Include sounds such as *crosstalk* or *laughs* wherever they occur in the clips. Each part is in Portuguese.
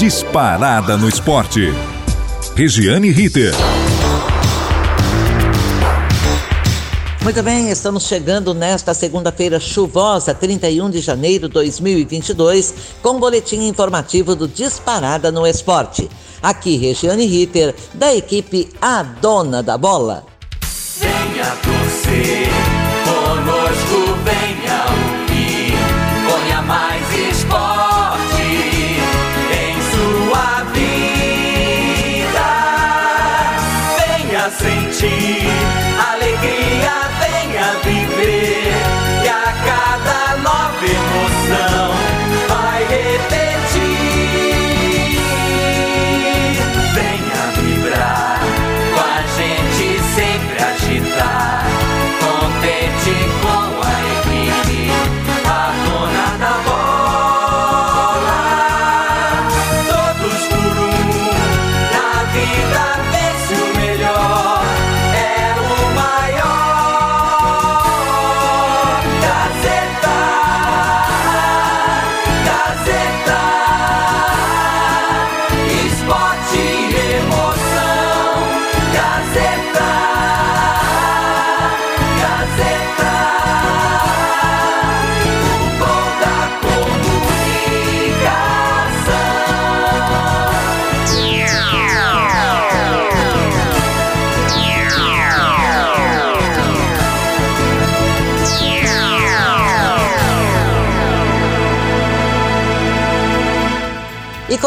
disparada no esporte. Regiane Ritter. Muito bem, estamos chegando nesta segunda-feira chuvosa, 31 de janeiro de 2022, com o um boletim informativo do Disparada no Esporte. Aqui, Regiane Ritter, da equipe A Dona da Bola. Venha torcer,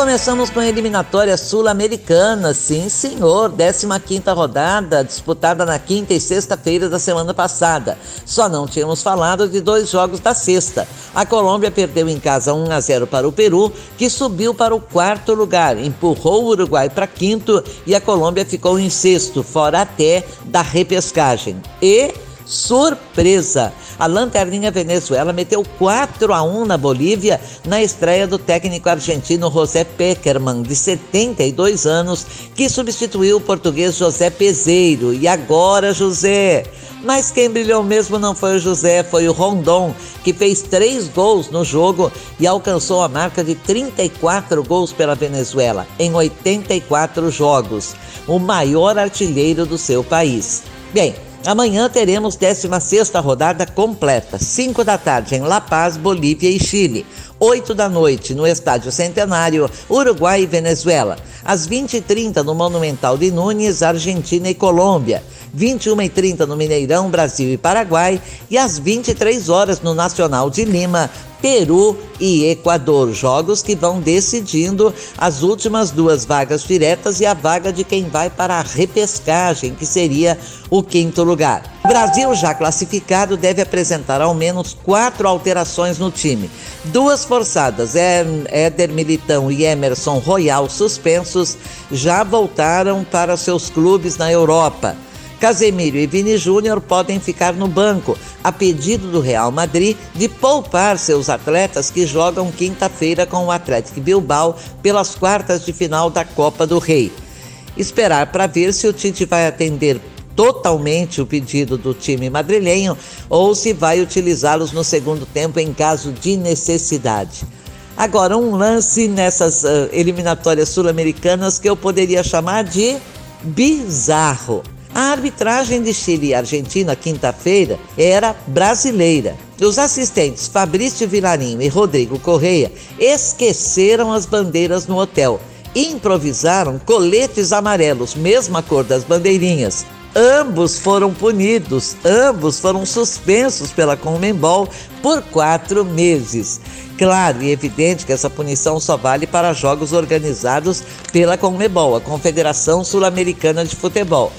começamos com a eliminatória sul-americana, sim senhor, 15ª rodada, disputada na quinta e sexta-feira da semana passada. Só não tínhamos falado de dois jogos da sexta. A Colômbia perdeu em casa 1 a 0 para o Peru, que subiu para o quarto lugar, empurrou o Uruguai para quinto e a Colômbia ficou em sexto, fora até da repescagem. E Surpresa! A Lanterninha Venezuela meteu 4 a 1 na Bolívia na estreia do técnico argentino José Peckerman, de 72 anos, que substituiu o português José Peseiro. E agora, José? Mas quem brilhou mesmo não foi o José, foi o Rondon, que fez três gols no jogo e alcançou a marca de 34 gols pela Venezuela em 84 jogos, o maior artilheiro do seu país. Bem, Amanhã teremos 16ª rodada completa, 5 da tarde em La Paz, Bolívia e Chile. 8 da noite no Estádio Centenário, Uruguai e Venezuela. Às 20h30 no Monumental de Nunes, Argentina e Colômbia. 21h30 no Mineirão, Brasil e Paraguai. E às 23 horas no Nacional de Lima, Peru e Equador. Jogos que vão decidindo as últimas duas vagas diretas e a vaga de quem vai para a repescagem, que seria o quinto lugar. O Brasil, já classificado, deve apresentar ao menos quatro alterações no time. Duas forçadas, Éder Militão e Emerson Royal, suspensos, já voltaram para seus clubes na Europa. Casemiro e Vini Júnior podem ficar no banco, a pedido do Real Madrid de poupar seus atletas que jogam quinta-feira com o Atlético Bilbao pelas quartas de final da Copa do Rei. Esperar para ver se o Tite vai atender totalmente o pedido do time madrilenho ou se vai utilizá-los no segundo tempo em caso de necessidade. Agora, um lance nessas uh, eliminatórias sul-americanas que eu poderia chamar de bizarro. A arbitragem de Chile e Argentina, quinta-feira, era brasileira. Os assistentes Fabrício Vilarinho e Rodrigo Correia esqueceram as bandeiras no hotel e improvisaram coletes amarelos, mesma cor das bandeirinhas. Ambos foram punidos, ambos foram suspensos pela Conmebol por quatro meses. Claro e evidente que essa punição só vale para jogos organizados pela Conmebol, a Confederação Sul-Americana de Futebol.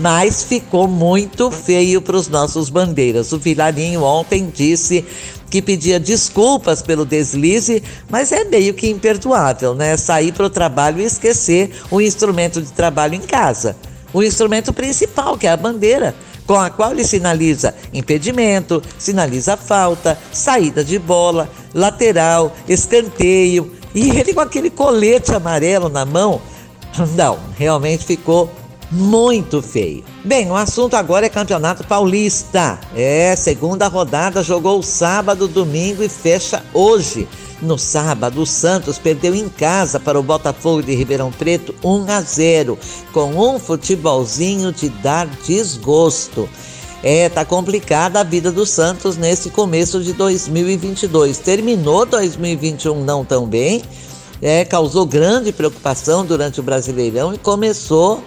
Mas ficou muito feio para os nossos bandeiras. O Vilarinho ontem disse que pedia desculpas pelo deslize, mas é meio que imperdoável, né? Sair para o trabalho e esquecer o instrumento de trabalho em casa. O instrumento principal, que é a bandeira com a qual ele sinaliza impedimento, sinaliza falta, saída de bola, lateral, escanteio. E ele com aquele colete amarelo na mão, *laughs* não, realmente ficou muito feio. Bem, o assunto agora é Campeonato Paulista. É, segunda rodada jogou sábado, domingo e fecha hoje. No sábado, o Santos perdeu em casa para o Botafogo de Ribeirão Preto 1 a 0, com um futebolzinho de dar desgosto. É, tá complicada a vida do Santos nesse começo de 2022. Terminou 2021 não tão bem, é, causou grande preocupação durante o Brasileirão e começou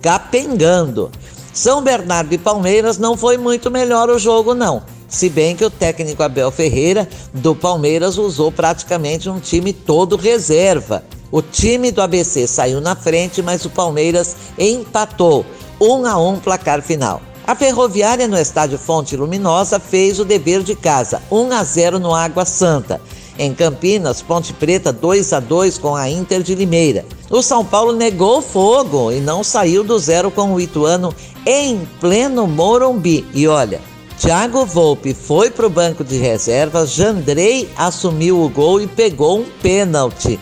capengando. São Bernardo e Palmeiras não foi muito melhor o jogo não. Se bem que o técnico Abel Ferreira do Palmeiras usou praticamente um time todo reserva. O time do ABC saiu na frente, mas o Palmeiras empatou, um a um placar final. A Ferroviária no estádio Fonte Luminosa fez o dever de casa, 1 a 0 no Água Santa. Em Campinas, Ponte Preta 2 a 2 com a Inter de Limeira. O São Paulo negou fogo e não saiu do zero com o Ituano em pleno Morumbi. E olha, Thiago Volpe foi para o banco de reservas, Jandrei assumiu o gol e pegou um pênalti,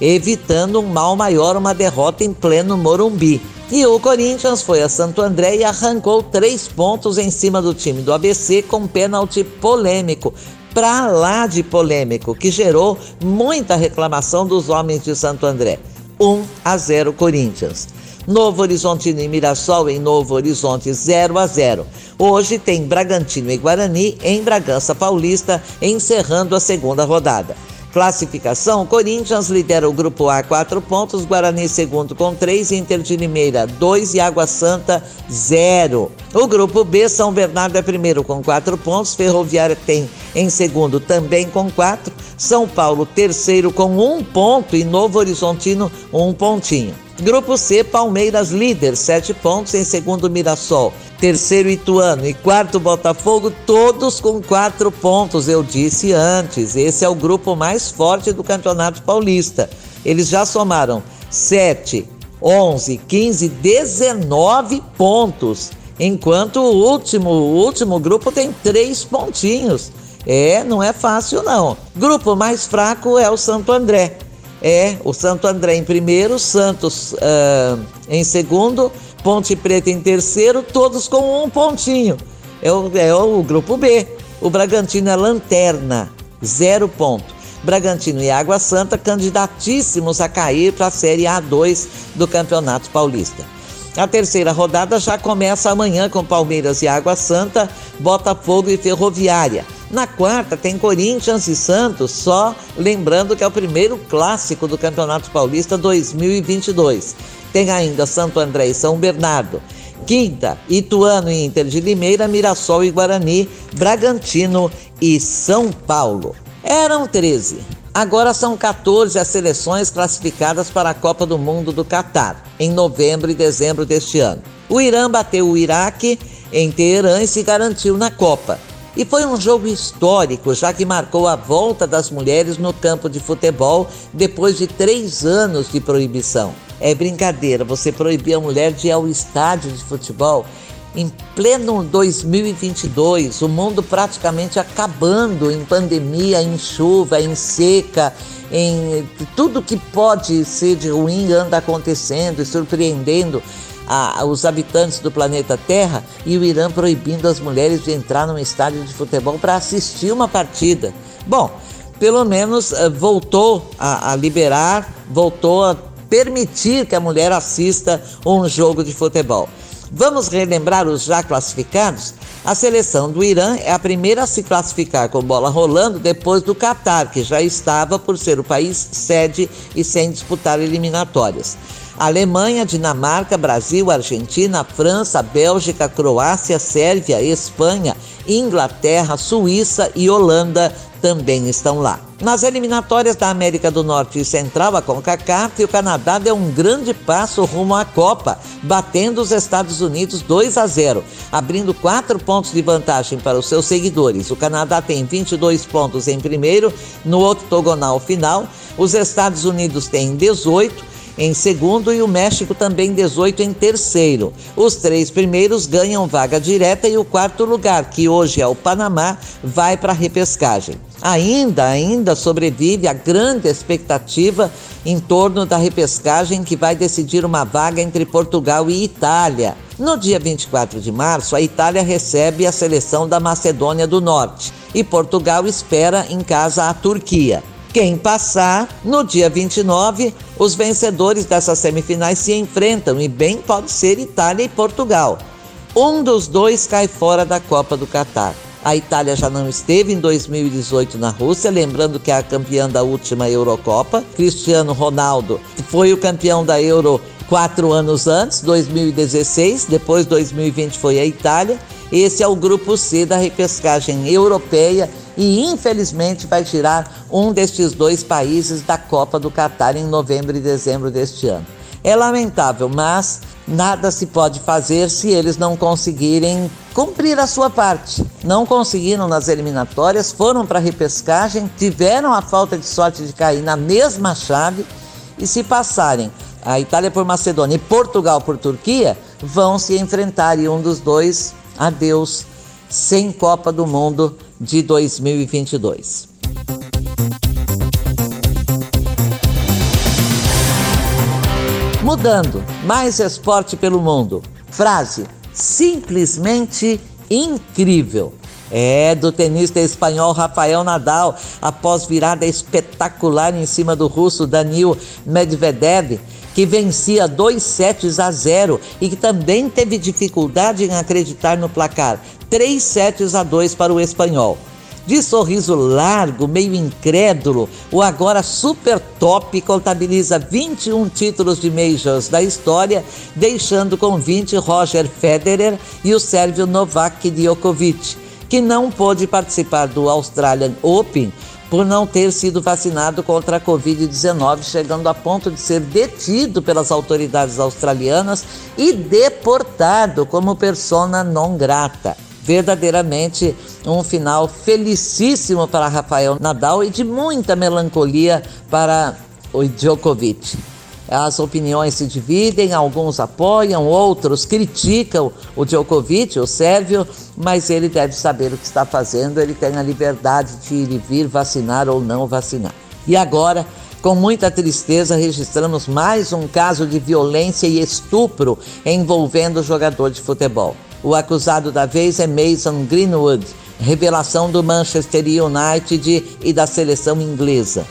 evitando um mal maior, uma derrota em pleno Morumbi. E o Corinthians foi a Santo André e arrancou três pontos em cima do time do ABC com um pênalti polêmico, pra lá de polêmico, que gerou muita reclamação dos homens de Santo André. 1 a 0 Corinthians. Novo Horizontino e Mirassol em Novo Horizonte 0 a 0. Hoje tem Bragantino e Guarani em Bragança Paulista, encerrando a segunda rodada. Classificação: Corinthians lidera o grupo A, 4 pontos, Guarani segundo com 3, Inter de Limeira 2 e Água Santa 0. O grupo B, São Bernardo é primeiro com 4 pontos, Ferroviária tem em segundo também com 4, São Paulo terceiro com 1 um ponto e Novo Horizontino um pontinho. Grupo C, Palmeiras líder, 7 pontos, em segundo Mirassol terceiro Ituano e quarto Botafogo, todos com quatro pontos. Eu disse antes, esse é o grupo mais forte do Campeonato Paulista. Eles já somaram 7, 11, 15, 19 pontos, enquanto o último, o último grupo tem três pontinhos. É, não é fácil não. Grupo mais fraco é o Santo André. É, o Santo André em primeiro, Santos uh, em segundo, Ponte Preta em terceiro, todos com um pontinho. É o, é o grupo B. O Bragantino é lanterna, zero ponto. Bragantino e Água Santa candidatíssimos a cair para a Série A2 do Campeonato Paulista. A terceira rodada já começa amanhã com Palmeiras e Água Santa, Botafogo e Ferroviária. Na quarta tem Corinthians e Santos, só lembrando que é o primeiro clássico do Campeonato Paulista 2022. Tem ainda Santo André e São Bernardo. Quinta, Ituano e Inter de Limeira, Mirassol e Guarani, Bragantino e São Paulo. Eram 13. Agora são 14 as seleções classificadas para a Copa do Mundo do Catar, em novembro e dezembro deste ano. O Irã bateu o Iraque em Teherã e se garantiu na Copa. E foi um jogo histórico, já que marcou a volta das mulheres no campo de futebol depois de três anos de proibição. É brincadeira você proibir a mulher de ir ao estádio de futebol em pleno 2022, o mundo praticamente acabando em pandemia, em chuva, em seca, em tudo que pode ser de ruim anda acontecendo e surpreendendo a, os habitantes do planeta Terra e o Irã proibindo as mulheres de entrar num estádio de futebol para assistir uma partida. Bom, pelo menos uh, voltou a, a liberar, voltou a permitir que a mulher assista um jogo de futebol. Vamos relembrar os já classificados? A seleção do Irã é a primeira a se classificar com bola rolando depois do Catar, que já estava por ser o país sede e sem disputar eliminatórias. Alemanha, Dinamarca, Brasil, Argentina, França, Bélgica, Croácia, Sérvia, Espanha, Inglaterra, Suíça e Holanda também estão lá. Nas eliminatórias da América do Norte e Central, a CONCACAF, o Canadá deu um grande passo rumo à Copa, batendo os Estados Unidos 2 a 0, abrindo quatro pontos de vantagem para os seus seguidores. O Canadá tem 22 pontos em primeiro, no octogonal final. Os Estados Unidos têm 18 em segundo e o México também 18 em terceiro. Os três primeiros ganham vaga direta e o quarto lugar, que hoje é o Panamá, vai para a repescagem. Ainda, ainda sobrevive a grande expectativa em torno da repescagem que vai decidir uma vaga entre Portugal e Itália. No dia 24 de março, a Itália recebe a seleção da Macedônia do Norte e Portugal espera em casa a Turquia. Quem passar, no dia 29, os vencedores dessas semifinais se enfrentam e bem pode ser Itália e Portugal. Um dos dois cai fora da Copa do Catar. A Itália já não esteve em 2018 na Rússia, lembrando que é a campeã da última Eurocopa. Cristiano Ronaldo foi o campeão da Euro quatro anos antes, 2016. Depois, 2020 foi a Itália. Esse é o grupo C da repescagem europeia e infelizmente vai tirar um destes dois países da Copa do Catar em novembro e dezembro deste ano. É lamentável, mas nada se pode fazer se eles não conseguirem cumprir a sua parte. Não conseguiram nas eliminatórias, foram para a repescagem, tiveram a falta de sorte de cair na mesma chave e se passarem a Itália por Macedônia e Portugal por Turquia, vão se enfrentar e um dos dois, adeus, sem Copa do Mundo de 2022. Mudando, mais esporte pelo mundo. Frase: simplesmente incrível. É do tenista espanhol Rafael Nadal, após virada espetacular em cima do russo Danil Medvedev, que vencia dois sets a zero e que também teve dificuldade em acreditar no placar, três sets a dois para o espanhol. De sorriso largo, meio incrédulo, o agora super top contabiliza 21 títulos de Majors da história, deixando com 20 Roger Federer e o sérvio Novak Djokovic, que não pôde participar do Australian Open por não ter sido vacinado contra a Covid-19, chegando a ponto de ser detido pelas autoridades australianas e deportado como persona non grata verdadeiramente um final felicíssimo para Rafael Nadal e de muita melancolia para o Djokovic. As opiniões se dividem, alguns apoiam, outros criticam o Djokovic, o sérvio, mas ele deve saber o que está fazendo, ele tem a liberdade de ir e vir, vacinar ou não vacinar. E agora, com muita tristeza, registramos mais um caso de violência e estupro envolvendo o jogador de futebol. O acusado da vez é Mason Greenwood, revelação do Manchester United e da seleção inglesa.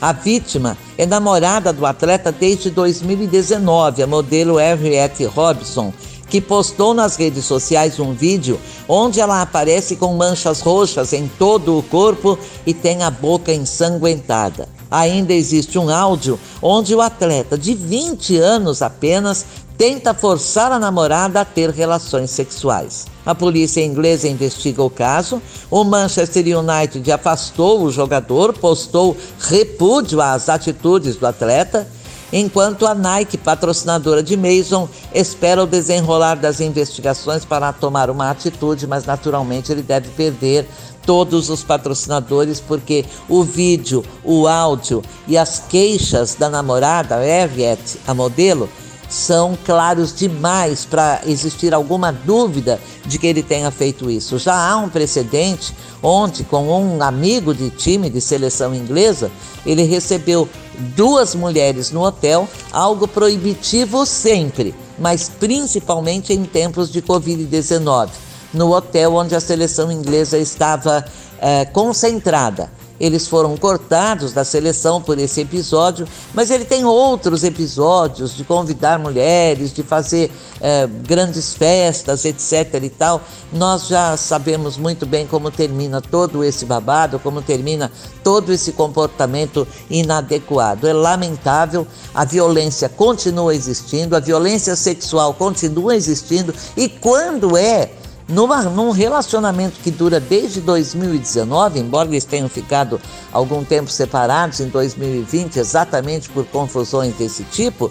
A vítima é namorada do atleta desde 2019, a modelo Henriette Robson, que postou nas redes sociais um vídeo onde ela aparece com manchas roxas em todo o corpo e tem a boca ensanguentada. Ainda existe um áudio onde o atleta, de 20 anos apenas, tenta forçar a namorada a ter relações sexuais. A polícia inglesa investiga o caso. O Manchester United afastou o jogador, postou repúdio às atitudes do atleta, enquanto a Nike, patrocinadora de Mason, espera o desenrolar das investigações para tomar uma atitude, mas naturalmente ele deve perder todos os patrocinadores, porque o vídeo, o áudio e as queixas da namorada, Eviette, a modelo, são claros demais para existir alguma dúvida de que ele tenha feito isso. Já há um precedente onde, com um amigo de time de seleção inglesa, ele recebeu duas mulheres no hotel, algo proibitivo sempre, mas principalmente em tempos de Covid-19, no hotel onde a seleção inglesa estava é, concentrada. Eles foram cortados da seleção por esse episódio, mas ele tem outros episódios de convidar mulheres, de fazer é, grandes festas, etc. e tal. Nós já sabemos muito bem como termina todo esse babado, como termina todo esse comportamento inadequado. É lamentável, a violência continua existindo, a violência sexual continua existindo e quando é numa, num relacionamento que dura desde 2019, embora eles tenham ficado algum tempo separados em 2020, exatamente por confusões desse tipo,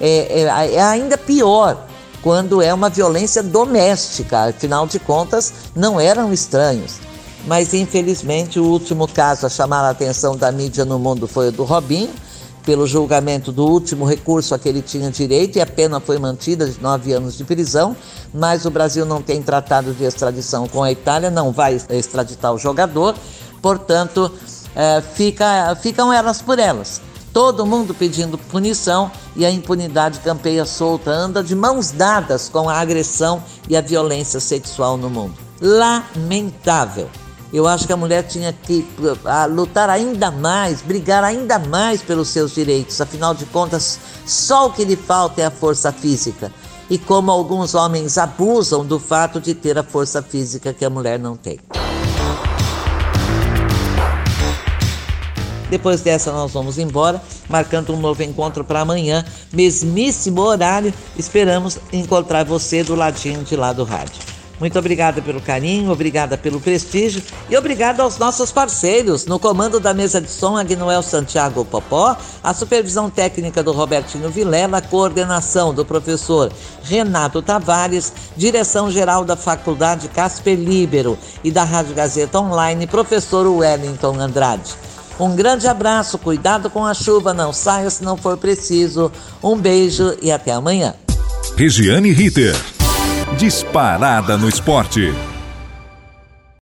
é, é, é ainda pior quando é uma violência doméstica, afinal de contas, não eram estranhos. Mas infelizmente o último caso a chamar a atenção da mídia no mundo foi o do Robinho, pelo julgamento do último recurso a que ele tinha direito e a pena foi mantida de nove anos de prisão, mas o Brasil não tem tratado de extradição com a Itália, não vai extraditar o jogador, portanto, é, fica, ficam elas por elas. Todo mundo pedindo punição e a impunidade campeia solta, anda de mãos dadas com a agressão e a violência sexual no mundo. Lamentável. Eu acho que a mulher tinha que a, lutar ainda mais, brigar ainda mais pelos seus direitos. Afinal de contas, só o que lhe falta é a força física. E como alguns homens abusam do fato de ter a força física que a mulher não tem. Depois dessa, nós vamos embora, marcando um novo encontro para amanhã, mesmíssimo horário. Esperamos encontrar você do ladinho de lá do rádio. Muito obrigada pelo carinho, obrigada pelo prestígio e obrigada aos nossos parceiros. No comando da mesa de som, Agnoel Santiago Popó, a supervisão técnica do Robertinho Vilela, coordenação do professor Renato Tavares, direção geral da Faculdade Casper Libero e da Rádio Gazeta Online, professor Wellington Andrade. Um grande abraço, cuidado com a chuva, não saia se não for preciso. Um beijo e até amanhã. Regiane Ritter. Disparada no esporte.